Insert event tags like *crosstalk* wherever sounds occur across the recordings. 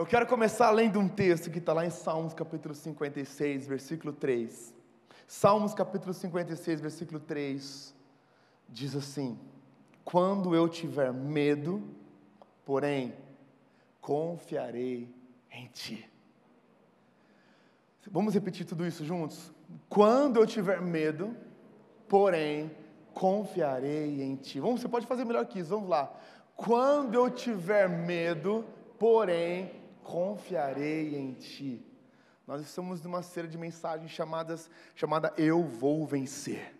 Eu quero começar lendo um texto que está lá em Salmos capítulo 56, versículo 3. Salmos capítulo 56, versículo 3, diz assim: Quando eu tiver medo, porém, confiarei em ti. Vamos repetir tudo isso juntos? Quando eu tiver medo, porém, confiarei em ti. Vamos, você pode fazer melhor que isso, vamos lá. Quando eu tiver medo, porém, confiarei em ti. Nós estamos numa série de mensagens chamadas chamada Eu vou vencer.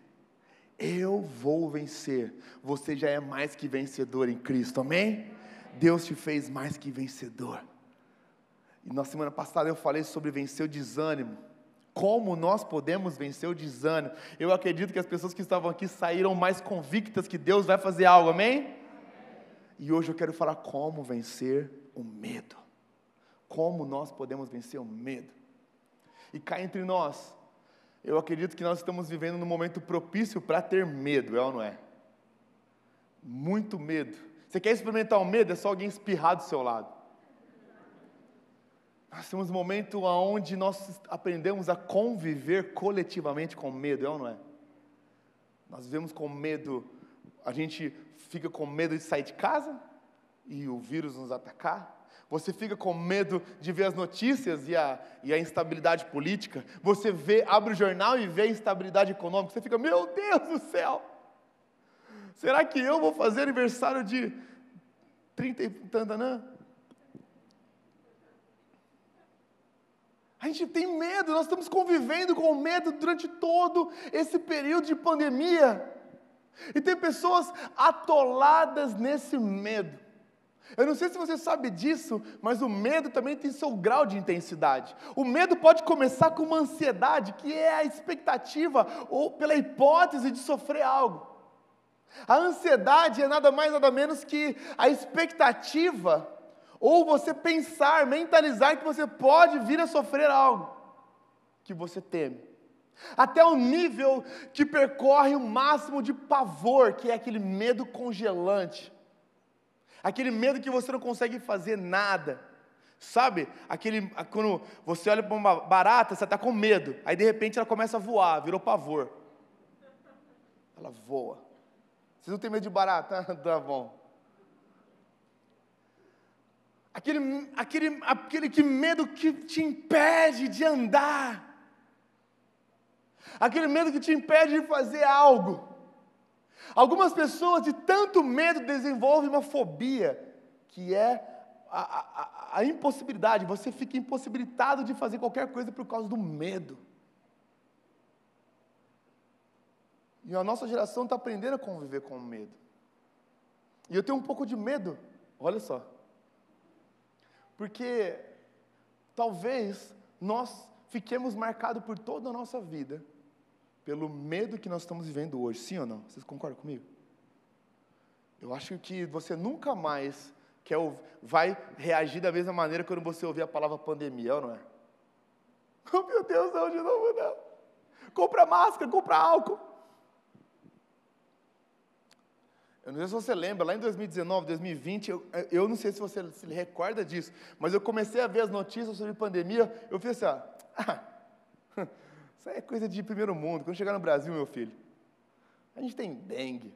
Eu vou vencer. Você já é mais que vencedor em Cristo. Amém? Deus te fez mais que vencedor. E na semana passada eu falei sobre vencer o desânimo. Como nós podemos vencer o desânimo? Eu acredito que as pessoas que estavam aqui saíram mais convictas que Deus vai fazer algo, amém? E hoje eu quero falar como vencer o medo. Como nós podemos vencer o medo. E cá entre nós, eu acredito que nós estamos vivendo num momento propício para ter medo, é ou não é? Muito medo. Você quer experimentar o medo? É só alguém espirrar do seu lado. Nós temos um momento onde nós aprendemos a conviver coletivamente com medo, é ou não é? Nós vivemos com medo, a gente fica com medo de sair de casa e o vírus nos atacar. Você fica com medo de ver as notícias e a, e a instabilidade política. Você vê, abre o jornal e vê a instabilidade econômica. Você fica, meu Deus do céu! Será que eu vou fazer aniversário de 30 e tantanã? A gente tem medo, nós estamos convivendo com medo durante todo esse período de pandemia. E tem pessoas atoladas nesse medo. Eu não sei se você sabe disso, mas o medo também tem seu grau de intensidade. O medo pode começar com uma ansiedade, que é a expectativa ou pela hipótese de sofrer algo. A ansiedade é nada mais nada menos que a expectativa ou você pensar, mentalizar que você pode vir a sofrer algo que você teme. Até o nível que percorre o máximo de pavor, que é aquele medo congelante. Aquele medo que você não consegue fazer nada. Sabe? Aquele quando você olha para uma barata, você está com medo. Aí de repente ela começa a voar, virou pavor. Ela voa. Vocês não têm medo de barata? *laughs* tá bom. aquele, aquele, aquele que medo que te impede de andar, aquele medo que te impede de fazer algo. Algumas pessoas, de tanto medo, desenvolvem uma fobia, que é a, a, a impossibilidade, você fica impossibilitado de fazer qualquer coisa por causa do medo. E a nossa geração está aprendendo a conviver com o medo. E eu tenho um pouco de medo, olha só, porque talvez nós fiquemos marcados por toda a nossa vida pelo medo que nós estamos vivendo hoje, sim ou não? Vocês concordam comigo? Eu acho que você nunca mais quer, vai reagir da mesma maneira quando você ouvir a palavra pandemia, ou não é? *laughs* Oh meu Deus, não, de novo não. Compra máscara, compra álcool. Eu não sei se você lembra, lá em 2019, 2020, eu, eu não sei se você se recorda disso, mas eu comecei a ver as notícias sobre pandemia, eu fiz assim, *laughs* ah, isso é coisa de primeiro mundo, quando chegar no Brasil, meu filho, a gente tem dengue,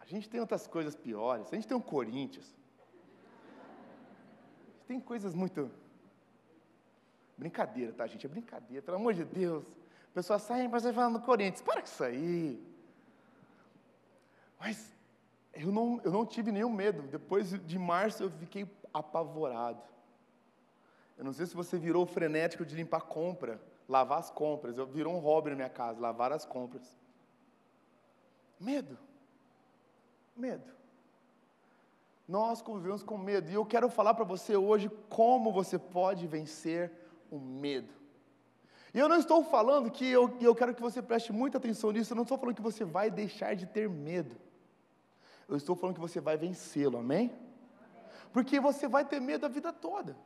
a gente tem outras coisas piores, a gente tem um Corinthians, tem coisas muito... Brincadeira, tá, gente? É brincadeira, pelo amor de Deus. A pessoa sai, mas vai falar no Corinthians. Para com isso aí. Mas eu não, eu não tive nenhum medo. Depois de março eu fiquei apavorado. Eu não sei se você virou frenético de limpar compra, lavar as compras. Eu virou um hobby na minha casa, lavar as compras. Medo. Medo. Nós convivemos com medo. E eu quero falar para você hoje como você pode vencer o medo. E eu não estou falando que eu, eu quero que você preste muita atenção nisso, eu não estou falando que você vai deixar de ter medo. Eu estou falando que você vai vencê-lo, amém? Porque você vai ter medo a vida toda.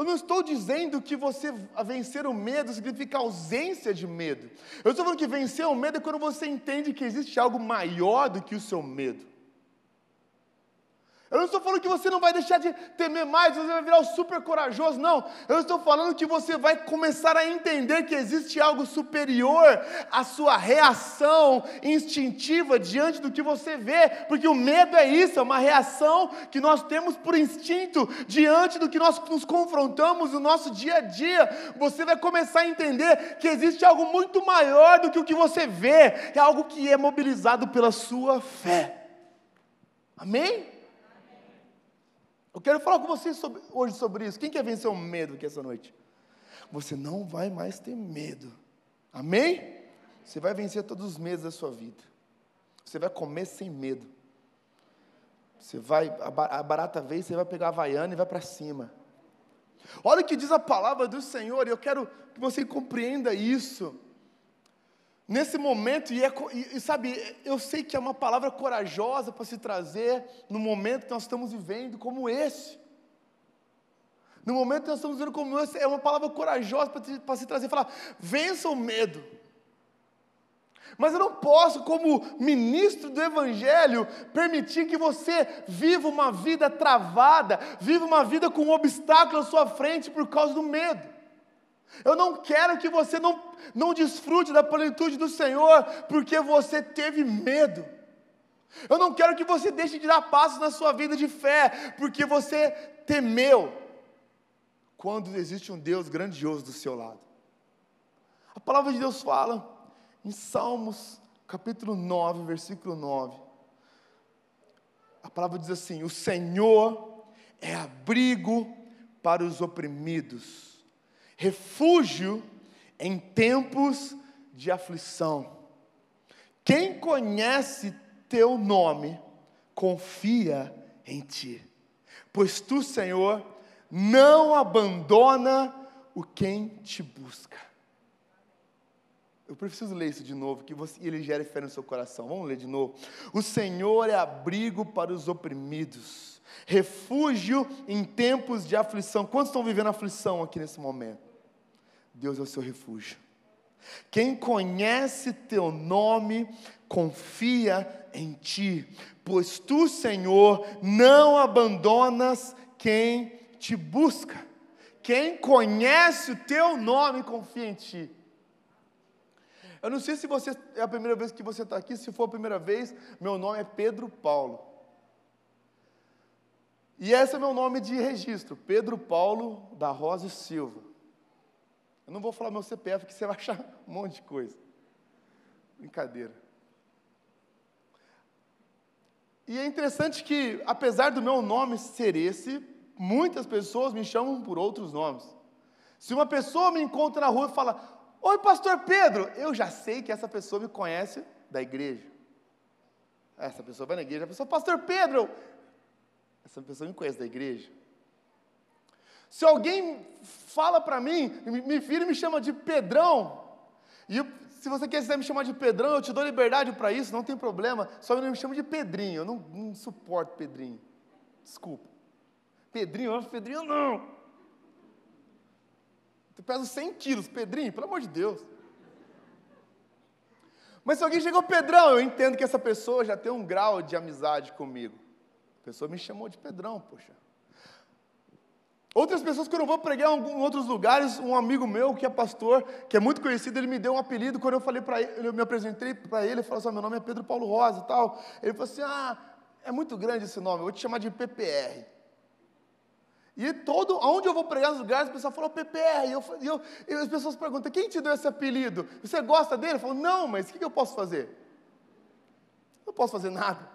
Eu não estou dizendo que você vencer o medo significa ausência de medo. Eu estou falando que vencer o medo é quando você entende que existe algo maior do que o seu medo. Eu não estou falando que você não vai deixar de temer mais, você vai virar o super corajoso, não. Eu estou falando que você vai começar a entender que existe algo superior à sua reação instintiva diante do que você vê, porque o medo é isso, é uma reação que nós temos por instinto diante do que nós nos confrontamos no nosso dia a dia. Você vai começar a entender que existe algo muito maior do que o que você vê, é algo que é mobilizado pela sua fé. Amém? Eu quero falar com vocês sobre, hoje sobre isso. Quem quer vencer o medo aqui essa noite? Você não vai mais ter medo. Amém? Você vai vencer todos os medos da sua vida. Você vai comer sem medo. Você vai, a barata veio, você vai pegar a Havaiana e vai para cima. Olha o que diz a palavra do Senhor, e eu quero que você compreenda isso nesse momento, e, é, e, sabe, eu sei que é uma palavra corajosa para se trazer no momento que nós estamos vivendo como esse. No momento que nós estamos vivendo como esse, é uma palavra corajosa para se trazer, falar, vença o medo. Mas eu não posso, como ministro do Evangelho, permitir que você viva uma vida travada, viva uma vida com um obstáculo à sua frente por causa do medo. Eu não quero que você não, não desfrute da plenitude do Senhor porque você teve medo. Eu não quero que você deixe de dar passos na sua vida de fé porque você temeu. Quando existe um Deus grandioso do seu lado. A palavra de Deus fala em Salmos, capítulo 9, versículo 9. A palavra diz assim: O Senhor é abrigo para os oprimidos refúgio em tempos de aflição. Quem conhece teu nome, confia em ti, pois tu, Senhor, não abandona o quem te busca. Eu preciso ler isso de novo, que você, ele gere fé no seu coração. Vamos ler de novo. O Senhor é abrigo para os oprimidos, refúgio em tempos de aflição. Quantos estão vivendo aflição aqui nesse momento? Deus é o seu refúgio. Quem conhece teu nome, confia em ti, pois tu, Senhor, não abandonas quem te busca. Quem conhece o teu nome, confia em ti. Eu não sei se você é a primeira vez que você está aqui, se for a primeira vez, meu nome é Pedro Paulo. E esse é meu nome de registro, Pedro Paulo da Rosa Silva. Eu não vou falar meu CPF, que você vai achar um monte de coisa. Brincadeira. E é interessante que, apesar do meu nome ser esse, muitas pessoas me chamam por outros nomes. Se uma pessoa me encontra na rua e fala, Oi, pastor Pedro, eu já sei que essa pessoa me conhece da igreja. Essa pessoa vai na igreja, a pessoa, pastor Pedro, essa pessoa me conhece da igreja. Se alguém fala para mim, me vira e me chama de Pedrão, e eu, se você quiser me chamar de Pedrão, eu te dou liberdade para isso, não tem problema. Só não me chama de Pedrinho, eu não, não suporto Pedrinho. Desculpa. Pedrinho, eu Pedrinho não. Tu pesa 100 quilos, Pedrinho, pelo amor de Deus. Mas se alguém chegou Pedrão, eu entendo que essa pessoa já tem um grau de amizade comigo. A pessoa me chamou de Pedrão, poxa. Outras pessoas, quando eu vou pregar em outros lugares, um amigo meu que é pastor, que é muito conhecido, ele me deu um apelido. Quando eu falei para ele, eu me apresentei para ele, ele falou assim: meu nome é Pedro Paulo Rosa e tal. Ele falou assim: ah, é muito grande esse nome, eu vou te chamar de PPR. E todo, onde eu vou pregar nos lugares, o pessoal falou PPR. E, eu, e, eu, e as pessoas perguntam: quem te deu esse apelido? Você gosta dele? Eu falo: não, mas o que, que eu posso fazer? Não posso fazer nada.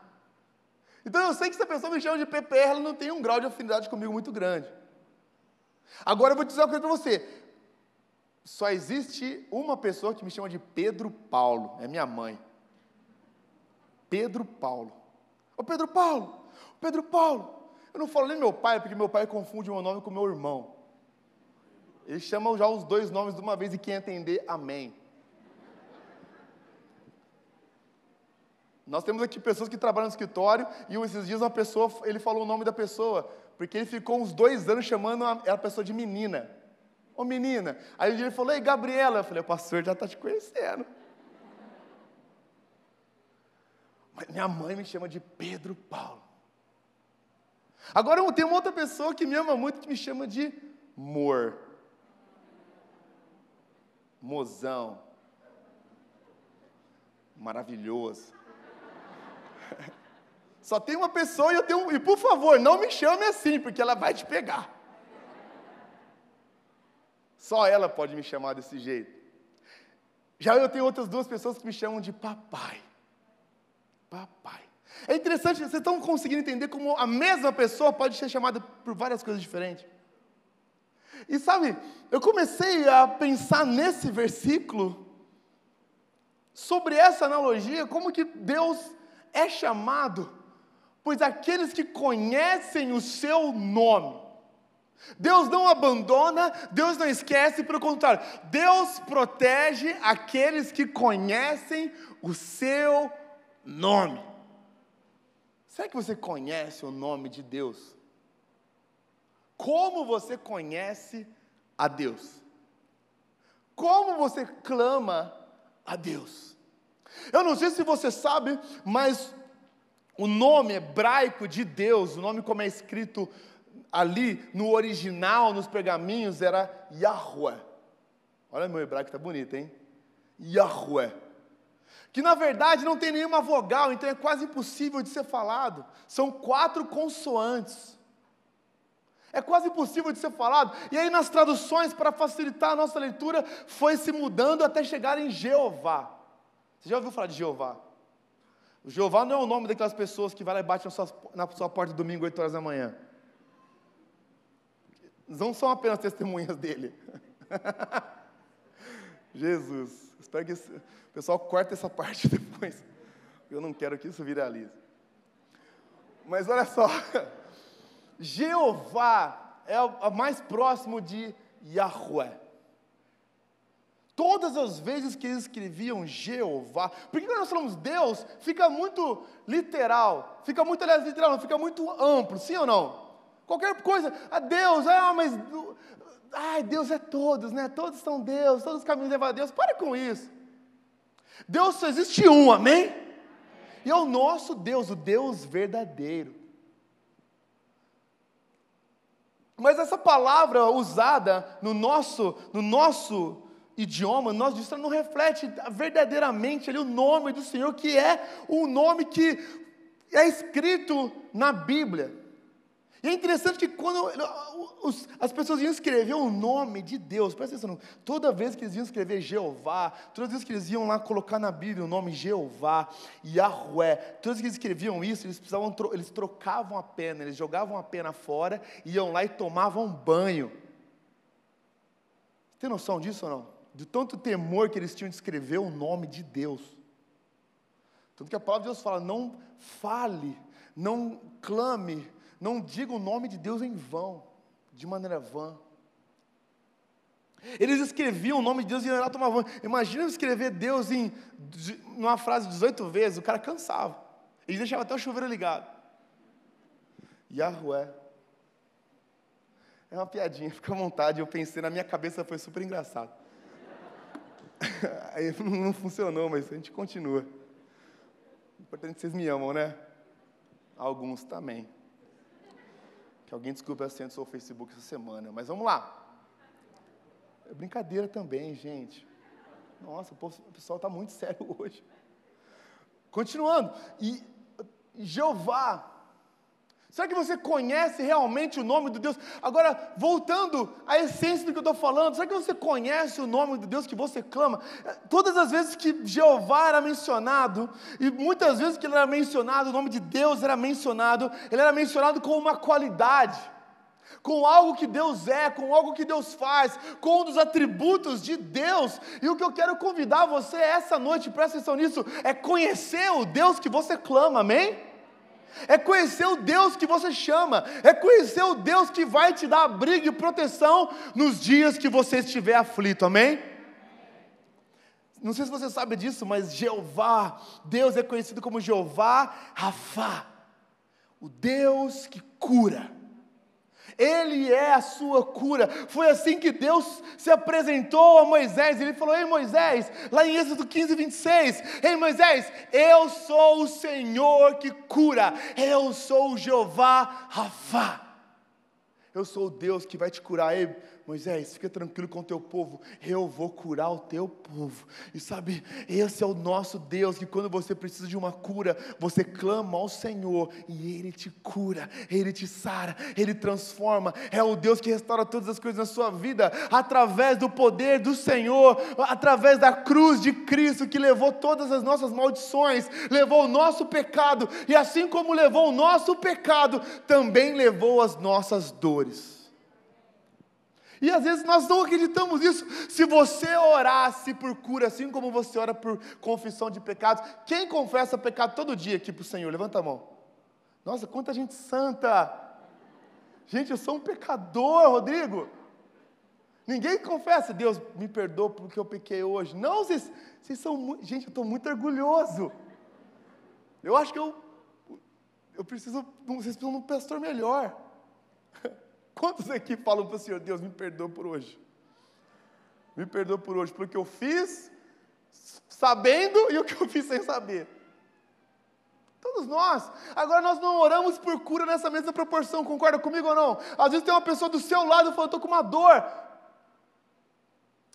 Então eu sei que se a pessoa me chama de PPR, ela não tem um grau de afinidade comigo muito grande. Agora eu vou dizer uma coisa para você. Só existe uma pessoa que me chama de Pedro Paulo, é minha mãe. Pedro Paulo. Ô Pedro Paulo, Pedro Paulo. Eu não falo nem meu pai, porque meu pai confunde meu nome com meu irmão. Ele chama já os dois nomes de uma vez e quem entender, amém. Nós temos aqui pessoas que trabalham no escritório e esses dias uma pessoa, ele falou o nome da pessoa porque ele ficou uns dois anos chamando a pessoa de menina. Ô menina. Aí ele falou, ei, Gabriela. Eu falei, o pastor já está te conhecendo. Mas minha mãe me chama de Pedro Paulo. Agora eu tenho uma outra pessoa que me ama muito que me chama de Mor. Mozão. Maravilhoso. Só tem uma pessoa e eu tenho. E por favor, não me chame assim, porque ela vai te pegar. Só ela pode me chamar desse jeito. Já eu tenho outras duas pessoas que me chamam de papai. Papai. É interessante, vocês estão conseguindo entender como a mesma pessoa pode ser chamada por várias coisas diferentes. E sabe, eu comecei a pensar nesse versículo, sobre essa analogia, como que Deus é chamado, pois aqueles que conhecem o seu nome. Deus não abandona, Deus não esquece, pelo contrário, Deus protege aqueles que conhecem o seu nome. Será que você conhece o nome de Deus? Como você conhece a Deus? Como você clama a Deus? Eu não sei se você sabe, mas o nome hebraico de Deus, o nome como é escrito ali no original, nos pergaminhos, era Yahweh. Olha meu hebraico, tá bonito, hein? Yahweh. Que na verdade não tem nenhuma vogal, então é quase impossível de ser falado. São quatro consoantes. É quase impossível de ser falado. E aí, nas traduções, para facilitar a nossa leitura, foi se mudando até chegar em Jeová. Você já ouviu falar de Jeová? O Jeová não é o nome daquelas pessoas que vai lá e bate na sua, na sua porta domingo, 8 horas da manhã. Não são apenas testemunhas dele. *laughs* Jesus. Espero que o pessoal corte essa parte *laughs* depois. Eu não quero que isso viralize. Mas olha só. *laughs* Jeová é o mais próximo de Yahweh. Todas as vezes que eles escreviam Jeová, porque quando nós falamos Deus, fica muito literal, fica muito, aliás, literal, não, fica muito amplo, sim ou não? Qualquer coisa, a Deus, ah, mas, ai, Deus é todos, né? Todos são Deus, todos os caminhos levam a Deus, para com isso. Deus só existe um, amém? E é o nosso Deus, o Deus verdadeiro. Mas essa palavra usada no nosso, no nosso idioma, no nosso não reflete verdadeiramente ali o nome do Senhor, que é o nome que é escrito na Bíblia. E é interessante que quando os, as pessoas iam escrever o nome de Deus, presta atenção, toda vez que eles iam escrever Jeová, todas as vezes que eles iam lá colocar na Bíblia o nome Jeová, Yahweh, todas as vezes que eles escreviam isso, eles, precisavam, eles trocavam a pena, eles jogavam a pena fora, iam lá e tomavam banho. Tem noção disso ou não? De tanto temor que eles tinham de escrever o nome de Deus. Tanto que a palavra de Deus fala: não fale, não clame, não diga o nome de Deus em vão, de maneira vã. Eles escreviam o nome de Deus e tomar banho. Imagina escrever Deus em numa frase 18 vezes, o cara cansava. Eles deixavam até o chuveiro ligado. Yahweh. É uma piadinha, *laughs* fica à vontade. Eu pensei, na minha cabeça foi super engraçado. *laughs* Aí não funcionou, mas a gente continua. O importante é que vocês me amam, né? Alguns também. Que alguém desculpe a senha do seu Facebook essa semana. Mas vamos lá. É brincadeira também, gente. Nossa, o pessoal está muito *laughs* sério hoje. Continuando. E Jeová Será que você conhece realmente o nome de Deus? Agora, voltando à essência do que eu estou falando, será que você conhece o nome de Deus que você clama? Todas as vezes que Jeová era mencionado, e muitas vezes que ele era mencionado, o nome de Deus era mencionado, ele era mencionado com uma qualidade, com algo que Deus é, com algo que Deus faz, com um dos atributos de Deus. E o que eu quero convidar você essa noite, presta atenção nisso, é conhecer o Deus que você clama, amém? É conhecer o Deus que você chama, é conhecer o Deus que vai te dar abrigo e proteção nos dias que você estiver aflito, amém? Não sei se você sabe disso, mas Jeová, Deus é conhecido como Jeová Rafá, o Deus que cura. Ele é a sua cura. Foi assim que Deus se apresentou a Moisés. Ele falou: Ei Moisés, lá em Êxodo 15, 26. Ei Moisés, eu sou o Senhor que cura. Eu sou o Jeová Rafá. Eu sou o Deus que vai te curar. Ei, Moisés, fica tranquilo com o teu povo, eu vou curar o teu povo. E sabe, esse é o nosso Deus, que quando você precisa de uma cura, você clama ao Senhor e Ele te cura, Ele te sara, Ele transforma. É o Deus que restaura todas as coisas na sua vida, através do poder do Senhor, através da cruz de Cristo, que levou todas as nossas maldições, levou o nosso pecado, e assim como levou o nosso pecado, também levou as nossas dores. E às vezes nós não acreditamos nisso. Se você orasse por cura, assim como você ora por confissão de pecados, quem confessa pecado todo dia aqui para o Senhor? Levanta a mão. Nossa, quanta gente santa! Gente, eu sou um pecador, Rodrigo. Ninguém confessa, Deus me perdoa porque eu pequei hoje. Não, vocês, vocês são muito. Gente, eu estou muito orgulhoso. Eu acho que eu, eu preciso. Vocês precisam de um pastor melhor. *laughs* Quantos aqui falam para o Senhor, Deus, me perdoa por hoje? Me perdoa por hoje, porque eu fiz sabendo e o que eu fiz sem saber. Todos nós. Agora nós não oramos por cura nessa mesma proporção, concorda comigo ou não? Às vezes tem uma pessoa do seu lado falando, estou com uma dor.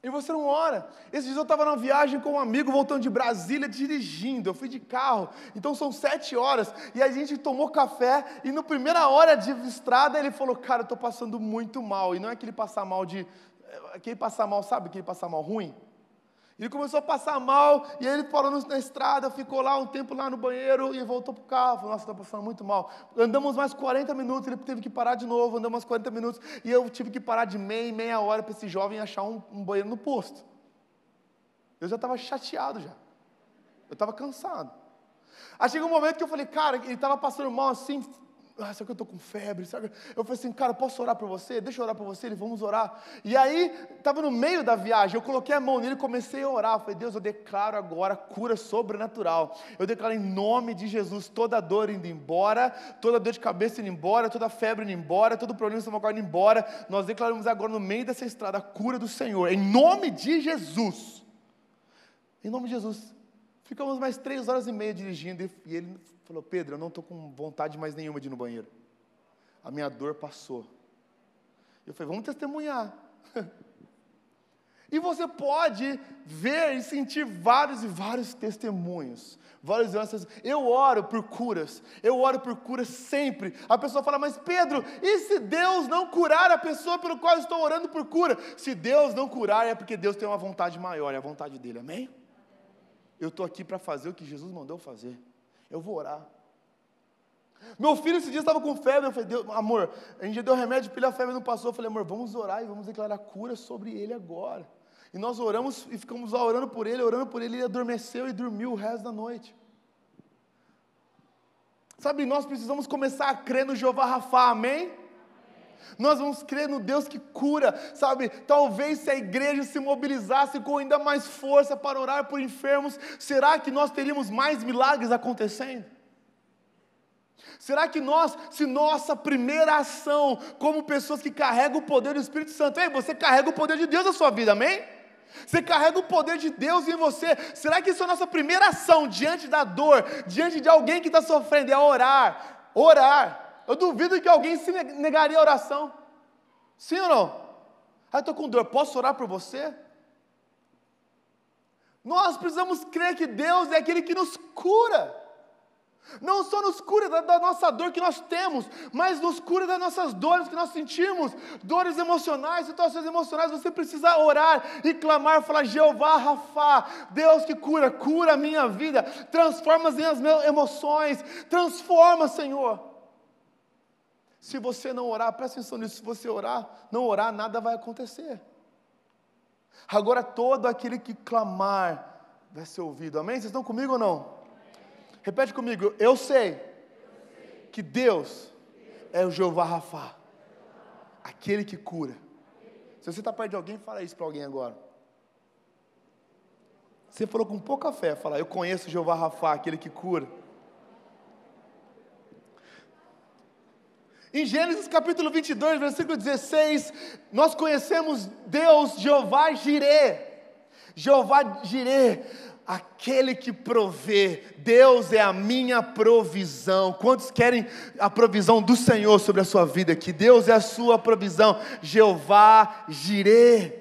E você não ora. Esses dias eu estava numa viagem com um amigo voltando de Brasília dirigindo. Eu fui de carro. Então são sete horas. E a gente tomou café. E na primeira hora de estrada ele falou: Cara, eu estou passando muito mal. E não é aquele passar mal de. Aquele passar mal, sabe? Aquele passar mal ruim? Ele começou a passar mal, e ele parou na estrada, ficou lá um tempo lá no banheiro e voltou para o carro. Falou, nossa, está passando muito mal. Andamos mais 40 minutos, ele teve que parar de novo, andamos mais 40 minutos, e eu tive que parar de meia meia hora para esse jovem achar um, um banheiro no posto. Eu já estava chateado já. Eu estava cansado. Aí chegou um momento que eu falei, cara, ele estava passando mal assim, ah, será que eu estou com febre? Será Eu falei assim, cara, posso orar por você? Deixa eu orar por você, ele, vamos orar. E aí, estava no meio da viagem, eu coloquei a mão nele e comecei a orar. Eu falei, Deus, eu declaro agora cura sobrenatural. Eu declaro em nome de Jesus toda dor indo embora, toda dor de cabeça indo embora, toda febre indo embora, todo problema estomacal indo embora. Nós declaramos agora no meio dessa estrada a cura do Senhor, em nome de Jesus. Em nome de Jesus. Ficamos mais três horas e meia dirigindo e ele Falou, Pedro, eu não estou com vontade mais nenhuma de ir no banheiro. A minha dor passou. Eu falei, vamos testemunhar. *laughs* e você pode ver e sentir vários e vários testemunhos. Vários anos. Eu oro por curas. Eu oro por curas sempre. A pessoa fala, mas Pedro, e se Deus não curar a pessoa pelo qual eu estou orando por cura? Se Deus não curar, é porque Deus tem uma vontade maior, é a vontade dele. Amém? Eu estou aqui para fazer o que Jesus mandou fazer. Eu vou orar. Meu filho esse dia estava com febre. Eu falei, Deus, amor, a gente deu remédio para ele, a febre não passou. Eu falei, amor, vamos orar e vamos declarar cura sobre ele agora. E nós oramos e ficamos lá orando por ele, orando por ele, ele adormeceu e dormiu o resto da noite. Sabe, nós precisamos começar a crer no Jeová Rafa, amém? Nós vamos crer no Deus que cura, sabe? Talvez se a igreja se mobilizasse com ainda mais força para orar por enfermos, será que nós teríamos mais milagres acontecendo? Será que nós, se nossa primeira ação, como pessoas que carregam o poder do Espírito Santo, ei, você carrega o poder de Deus na sua vida, amém? Você carrega o poder de Deus em você. Será que isso é a nossa primeira ação diante da dor, diante de alguém que está sofrendo? É orar, orar. Eu duvido que alguém se negaria a oração. Sim ou não? Ah, estou com dor, posso orar por você? Nós precisamos crer que Deus é aquele que nos cura. Não só nos cura da, da, nossa dor que nós temos, mas nos cura das nossas dores que nós sentimos, dores emocionais, situações emocionais. Você precisa orar e clamar, falar: Jeová Rafa, Deus que cura, cura a minha vida, transforma as minhas emoções, transforma, Senhor. Se você não orar, presta atenção nisso, se você orar, não orar, nada vai acontecer. Agora todo aquele que clamar vai ser ouvido. Amém? Vocês estão comigo ou não? Repete comigo, eu sei que Deus é o Jeová Rafa, aquele que cura. Se você está perto de alguém, fala isso para alguém agora. Você falou com pouca fé, fala, eu conheço o Jeová Rafa, aquele que cura. Em Gênesis capítulo 22, versículo 16, nós conhecemos Deus, Jeová Jireh. Jeová Jireh, aquele que provê. Deus é a minha provisão. Quantos querem a provisão do Senhor sobre a sua vida? Que Deus é a sua provisão. Jeová Jireh.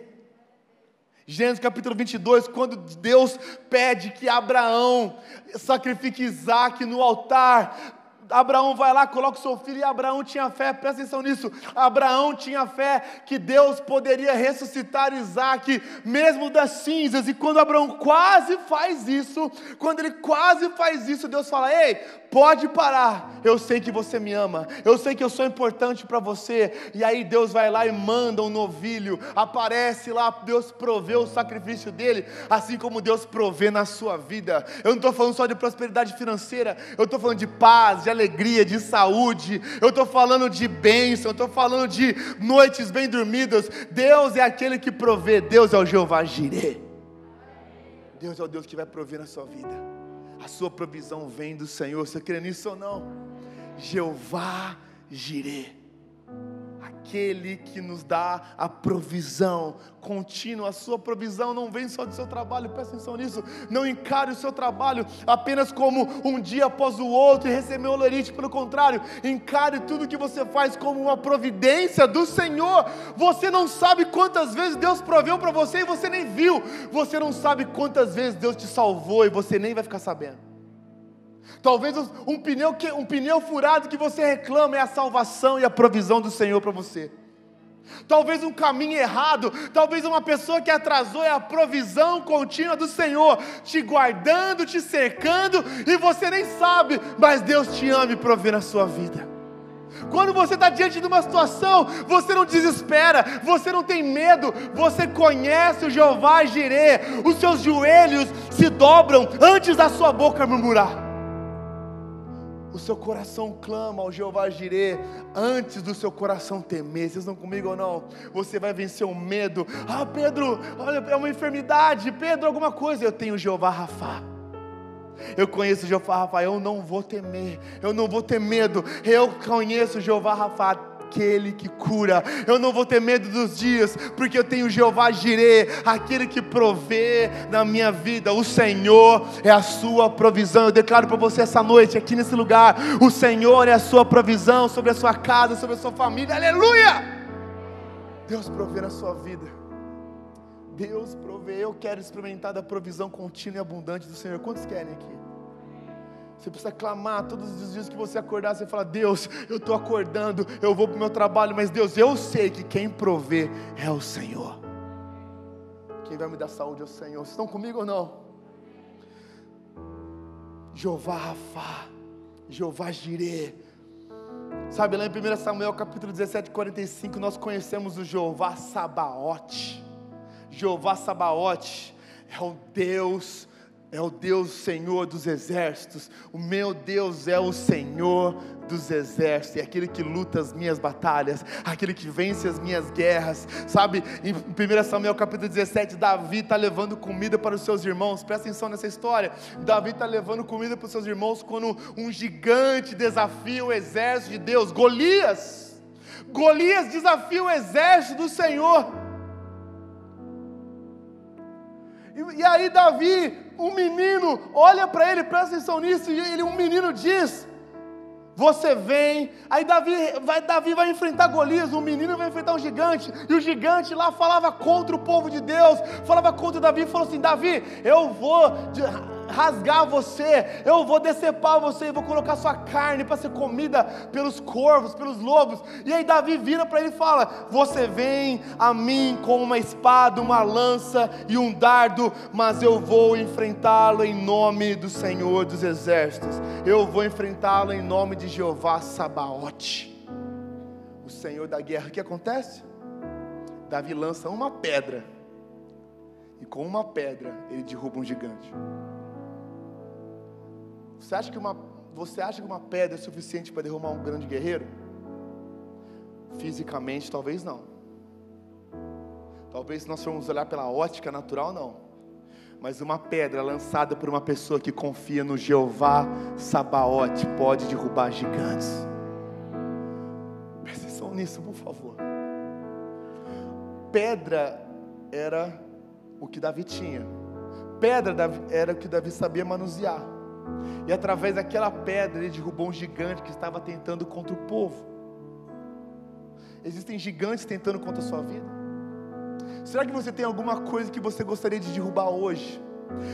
Gênesis capítulo 22, quando Deus pede que Abraão sacrifique Isaac no altar, Abraão vai lá, coloca o seu filho, e Abraão tinha fé, presta atenção nisso. Abraão tinha fé que Deus poderia ressuscitar Isaac, mesmo das cinzas, e quando Abraão quase faz isso, quando ele quase faz isso, Deus fala: Ei, pode parar, eu sei que você me ama, eu sei que eu sou importante para você. E aí Deus vai lá e manda um novilho, aparece lá, Deus provê o sacrifício dele, assim como Deus provê na sua vida. Eu não estou falando só de prosperidade financeira, eu estou falando de paz, de de saúde, eu estou falando de bênção, eu estou falando de noites bem dormidas. Deus é aquele que provê, Deus é o Jeová Jireh. Deus é o Deus que vai prover na sua vida a sua provisão vem do Senhor. Você crê nisso ou não? Jeová Jireh, aquele que nos dá a provisão contínua, a sua provisão não vem só do seu trabalho, presta atenção nisso, não encare o seu trabalho apenas como um dia após o outro e receber o lerite, pelo contrário, encare tudo que você faz como uma providência do Senhor, você não sabe quantas vezes Deus proveu para você e você nem viu, você não sabe quantas vezes Deus te salvou e você nem vai ficar sabendo. Talvez um pneu, que, um pneu furado que você reclama é a salvação e a provisão do Senhor para você. Talvez um caminho errado, talvez uma pessoa que atrasou é a provisão contínua do Senhor, te guardando, te cercando, e você nem sabe, mas Deus te ama e provê na sua vida. Quando você está diante de uma situação, você não desespera, você não tem medo, você conhece o Jeová Jireh, os seus joelhos se dobram antes da sua boca murmurar o seu coração clama ao Jeová Jireh antes do seu coração temer. Vocês estão comigo ou não? Você vai vencer o medo. Ah, Pedro, olha, é uma enfermidade. Pedro, alguma coisa. Eu tenho Jeová Rafa. Eu conheço Jeová Rafa, eu não vou temer, eu não vou ter medo. Eu conheço Jeová Rafa aquele que cura. Eu não vou ter medo dos dias, porque eu tenho Jeová Jireh, aquele que provê na minha vida. O Senhor é a sua provisão. Eu declaro para você essa noite, aqui nesse lugar: o Senhor é a sua provisão sobre a sua casa, sobre a sua família. Aleluia! Deus provê na sua vida. Deus provê. Eu quero experimentar da provisão contínua e abundante do Senhor. Quantos querem aqui? Você precisa clamar todos os dias que você acordar, você fala: Deus, eu estou acordando, eu vou para o meu trabalho, mas Deus, eu sei que quem provê é o Senhor. Quem vai me dar saúde é o Senhor. Vocês estão comigo ou não? Jeová Rafa, Jeová Jireh. Sabe, lá em 1 Samuel capítulo 17, 45, nós conhecemos o Jeová Sabaote. Jeová Sabaote é o Deus é o Deus Senhor dos exércitos, o meu Deus é o Senhor dos exércitos, é aquele que luta as minhas batalhas, aquele que vence as minhas guerras, sabe? Em 1 Samuel capítulo 17, Davi está levando comida para os seus irmãos, presta atenção nessa história. Davi está levando comida para os seus irmãos quando um gigante desafia o exército de Deus, Golias. Golias desafia o exército do Senhor. E, e aí, Davi um menino olha para ele, presta atenção nisso, e ele, um menino diz: Você vem. Aí Davi vai, Davi vai enfrentar Golias, um menino vai enfrentar um gigante, e o gigante lá falava contra o povo de Deus, falava contra Davi, falou assim: Davi, eu vou rasgar você, eu vou decepar você e vou colocar sua carne para ser comida pelos corvos, pelos lobos. E aí Davi vira para ele e fala: Você vem a mim com uma espada, uma lança e um dardo, mas eu vou enfrentá-lo em nome do Senhor dos Exércitos. Eu vou enfrentá-lo em nome de Jeová Sabaote, o Senhor da guerra. O que acontece? Davi lança uma pedra. E com uma pedra ele derruba um gigante. Você acha que uma, você acha que uma pedra é suficiente para derrubar um grande guerreiro? Fisicamente, talvez não. Talvez nós formos olhar pela ótica natural, não. Mas uma pedra lançada por uma pessoa que confia no Jeová Sabaote pode derrubar gigantes. atenção nisso, por favor. Pedra era o que Davi tinha. Pedra era o que Davi sabia manusear. E através daquela pedra ele derrubou um gigante que estava tentando contra o povo. Existem gigantes tentando contra a sua vida? Será que você tem alguma coisa que você gostaria de derrubar hoje?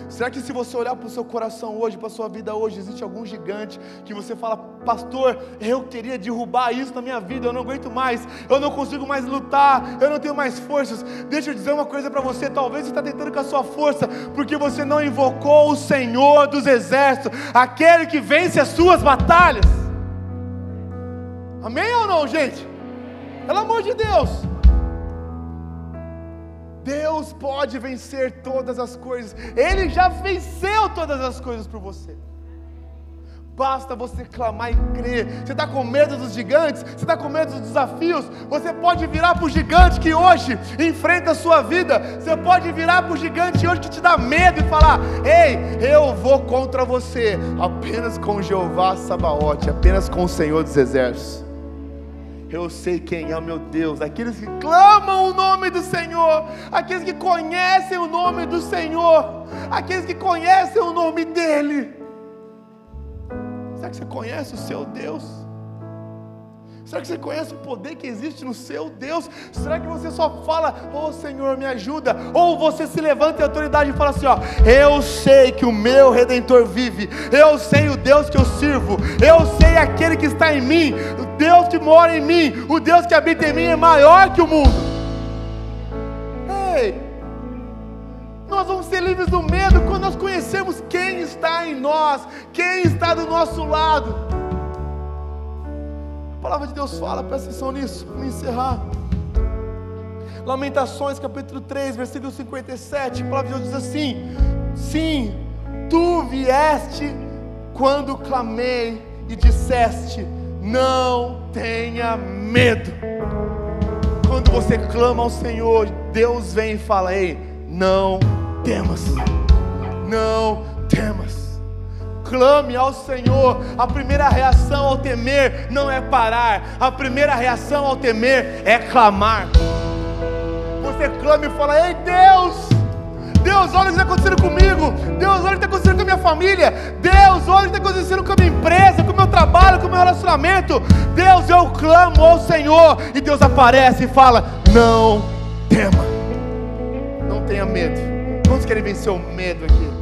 Será que se você olhar para o seu coração hoje, para a sua vida hoje, existe algum gigante que você fala, pastor, eu queria derrubar isso na minha vida, eu não aguento mais, eu não consigo mais lutar, eu não tenho mais forças. Deixa eu dizer uma coisa para você: talvez você está tentando com a sua força, porque você não invocou o Senhor dos exércitos, aquele que vence as suas batalhas. Amém ou não, gente? Pelo amor de Deus. Deus pode vencer todas as coisas, Ele já venceu todas as coisas por você. Basta você clamar e crer. Você está com medo dos gigantes? Você está com medo dos desafios? Você pode virar para o gigante que hoje enfrenta a sua vida. Você pode virar para o gigante hoje que te dá medo e falar: Ei, eu vou contra você. Apenas com Jeová Sabaote, apenas com o Senhor dos Exércitos. Eu sei quem é o meu Deus, aqueles que clamam o nome do Senhor, aqueles que conhecem o nome do Senhor, aqueles que conhecem o nome dEle. Será que você conhece o seu Deus? Será que você conhece o poder que existe no seu Deus? Será que você só fala, oh Senhor, me ajuda? Ou você se levanta em autoridade e fala assim: ó, eu sei que o meu redentor vive, eu sei o Deus que eu sirvo, eu sei aquele que está em mim, o Deus que mora em mim, o Deus que habita em mim é maior que o mundo. Ei, nós vamos ser livres do medo quando nós conhecemos quem está em nós, quem está do nosso lado palavra de Deus fala, presta atenção nisso, para encerrar. Lamentações, capítulo 3, versículo 57, a palavra de Deus diz assim: Sim, tu vieste quando clamei e disseste: Não tenha medo. Quando você clama ao Senhor, Deus vem e fala: Ei, não temas, não temas clame ao Senhor. A primeira reação ao temer não é parar, a primeira reação ao temer é clamar. Você clama e fala: Ei Deus, Deus, olha o que está acontecendo comigo. Deus, olha o que está acontecendo com a minha família. Deus, olha o que está acontecendo com a minha empresa, com o meu trabalho, com o meu relacionamento. Deus, eu clamo ao Senhor. E Deus aparece e fala: Não tema, não tenha medo. Quantos querem vencer o medo aqui?